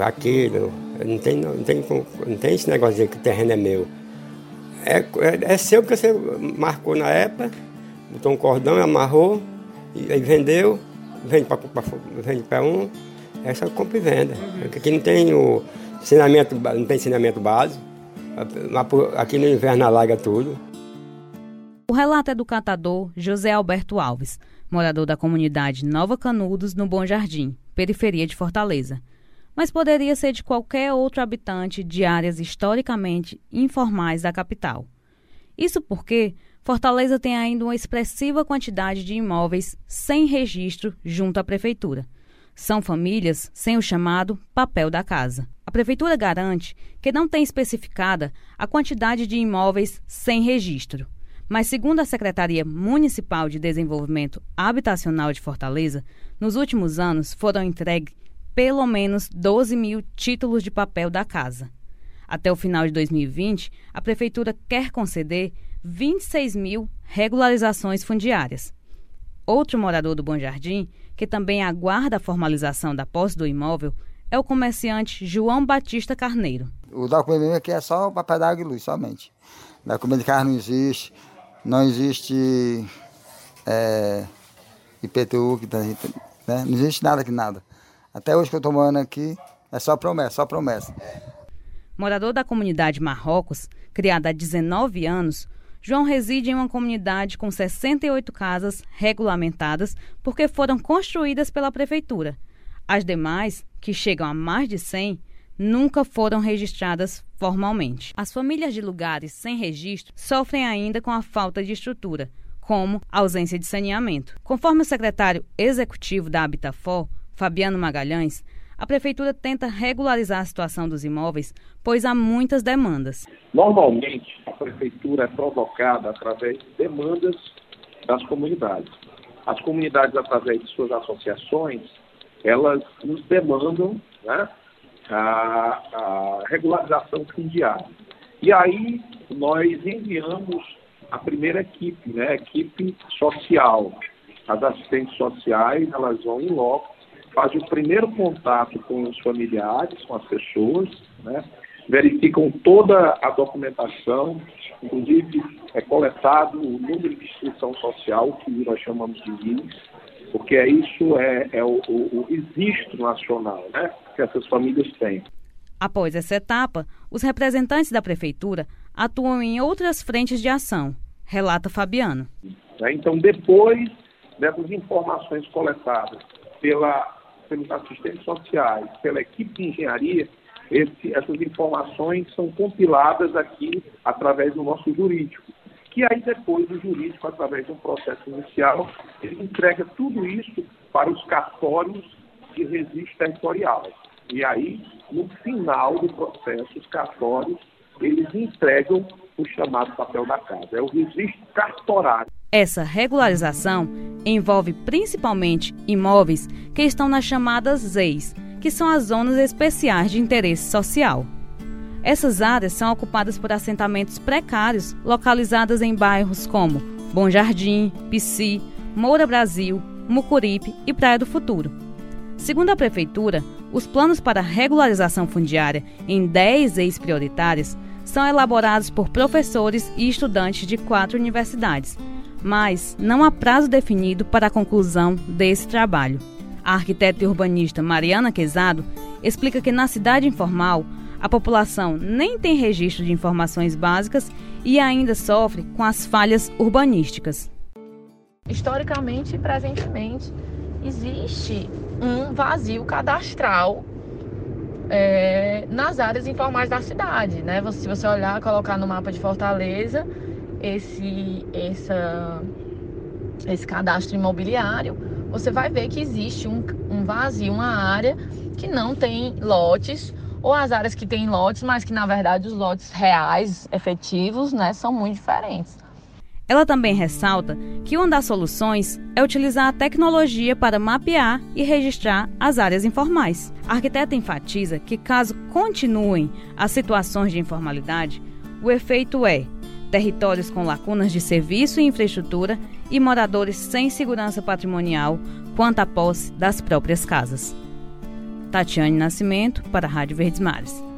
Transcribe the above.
aquilo. Não tem, não, tem, não tem esse negócio de que o terreno é meu. É, é, é seu porque você marcou na época, botou um cordão, amarrou, e aí vendeu, vende para um, é compra e venda. Aqui não tem o ensinamento, não tem ensinamento básico. Aqui no inverno alaga tudo. O relato é do catador José Alberto Alves, morador da comunidade Nova Canudos, no Bom Jardim, periferia de Fortaleza. Mas poderia ser de qualquer outro habitante de áreas historicamente informais da capital. Isso porque Fortaleza tem ainda uma expressiva quantidade de imóveis sem registro junto à prefeitura. São famílias sem o chamado papel da casa. A prefeitura garante que não tem especificada a quantidade de imóveis sem registro. Mas, segundo a Secretaria Municipal de Desenvolvimento Habitacional de Fortaleza, nos últimos anos foram entregues pelo menos 12 mil títulos de papel da casa. Até o final de 2020, a Prefeitura quer conceder 26 mil regularizações fundiárias. Outro morador do Bom Jardim, que também aguarda a formalização da posse do imóvel, é o comerciante João Batista Carneiro. O documento aqui é só papel da água e luz, somente. O documento de carro não existe, não existe é, IPTU, que tá, né? não existe nada aqui, nada. Até hoje que eu estou morando aqui, é só promessa, só promessa. Morador da comunidade Marrocos, criada há 19 anos, João reside em uma comunidade com 68 casas regulamentadas porque foram construídas pela prefeitura. As demais, que chegam a mais de 100, nunca foram registradas formalmente. As famílias de lugares sem registro sofrem ainda com a falta de estrutura, como ausência de saneamento. Conforme o secretário executivo da Habitafor, Fabiano Magalhães, a prefeitura tenta regularizar a situação dos imóveis, pois há muitas demandas. Normalmente, a prefeitura é provocada através de demandas das comunidades. As comunidades, através de suas associações, elas nos demandam né, a, a regularização fundiária. E aí nós enviamos a primeira equipe, né, a equipe social. As assistentes sociais, elas vão em loco, fazem o primeiro contato com os familiares, com as pessoas, né, verificam toda a documentação, inclusive é coletado o número de inscrição social, que nós chamamos de NIS, porque é isso é, é o, o, o registro nacional né, que essas famílias têm. Após essa etapa, os representantes da prefeitura atuam em outras frentes de ação, relata Fabiano. Né, então, depois dessas informações coletadas pela, pelos assistentes sociais, pela equipe de engenharia, esse, essas informações são compiladas aqui através do nosso jurídico que aí depois o jurídico, através de um processo inicial, ele entrega tudo isso para os cartórios de registro territorial. E aí, no final do processo, os cartórios, eles entregam o chamado papel da casa, é o registro cartorário. Essa regularização envolve principalmente imóveis que estão nas chamadas ZEIs, que são as zonas especiais de interesse social. Essas áreas são ocupadas por assentamentos precários localizados em bairros como Bom Jardim, Pici, Moura Brasil, Mucuripe e Praia do Futuro. Segundo a Prefeitura, os planos para regularização fundiária em 10 ex-prioritárias são elaborados por professores e estudantes de quatro universidades, mas não há prazo definido para a conclusão desse trabalho. A arquiteta e urbanista Mariana Quezado explica que na cidade informal a população nem tem registro de informações básicas e ainda sofre com as falhas urbanísticas. Historicamente e presentemente, existe um vazio cadastral é, nas áreas informais da cidade. Né? Se você olhar, colocar no mapa de Fortaleza, esse, essa, esse cadastro imobiliário, você vai ver que existe um, um vazio, uma área que não tem lotes ou as áreas que têm lotes, mas que na verdade os lotes reais, efetivos, né, são muito diferentes. Ela também ressalta que uma das soluções é utilizar a tecnologia para mapear e registrar as áreas informais. A arquiteta enfatiza que, caso continuem as situações de informalidade, o efeito é territórios com lacunas de serviço e infraestrutura e moradores sem segurança patrimonial quanto à posse das próprias casas. Tatiane Nascimento, para a Rádio Verdes Mares.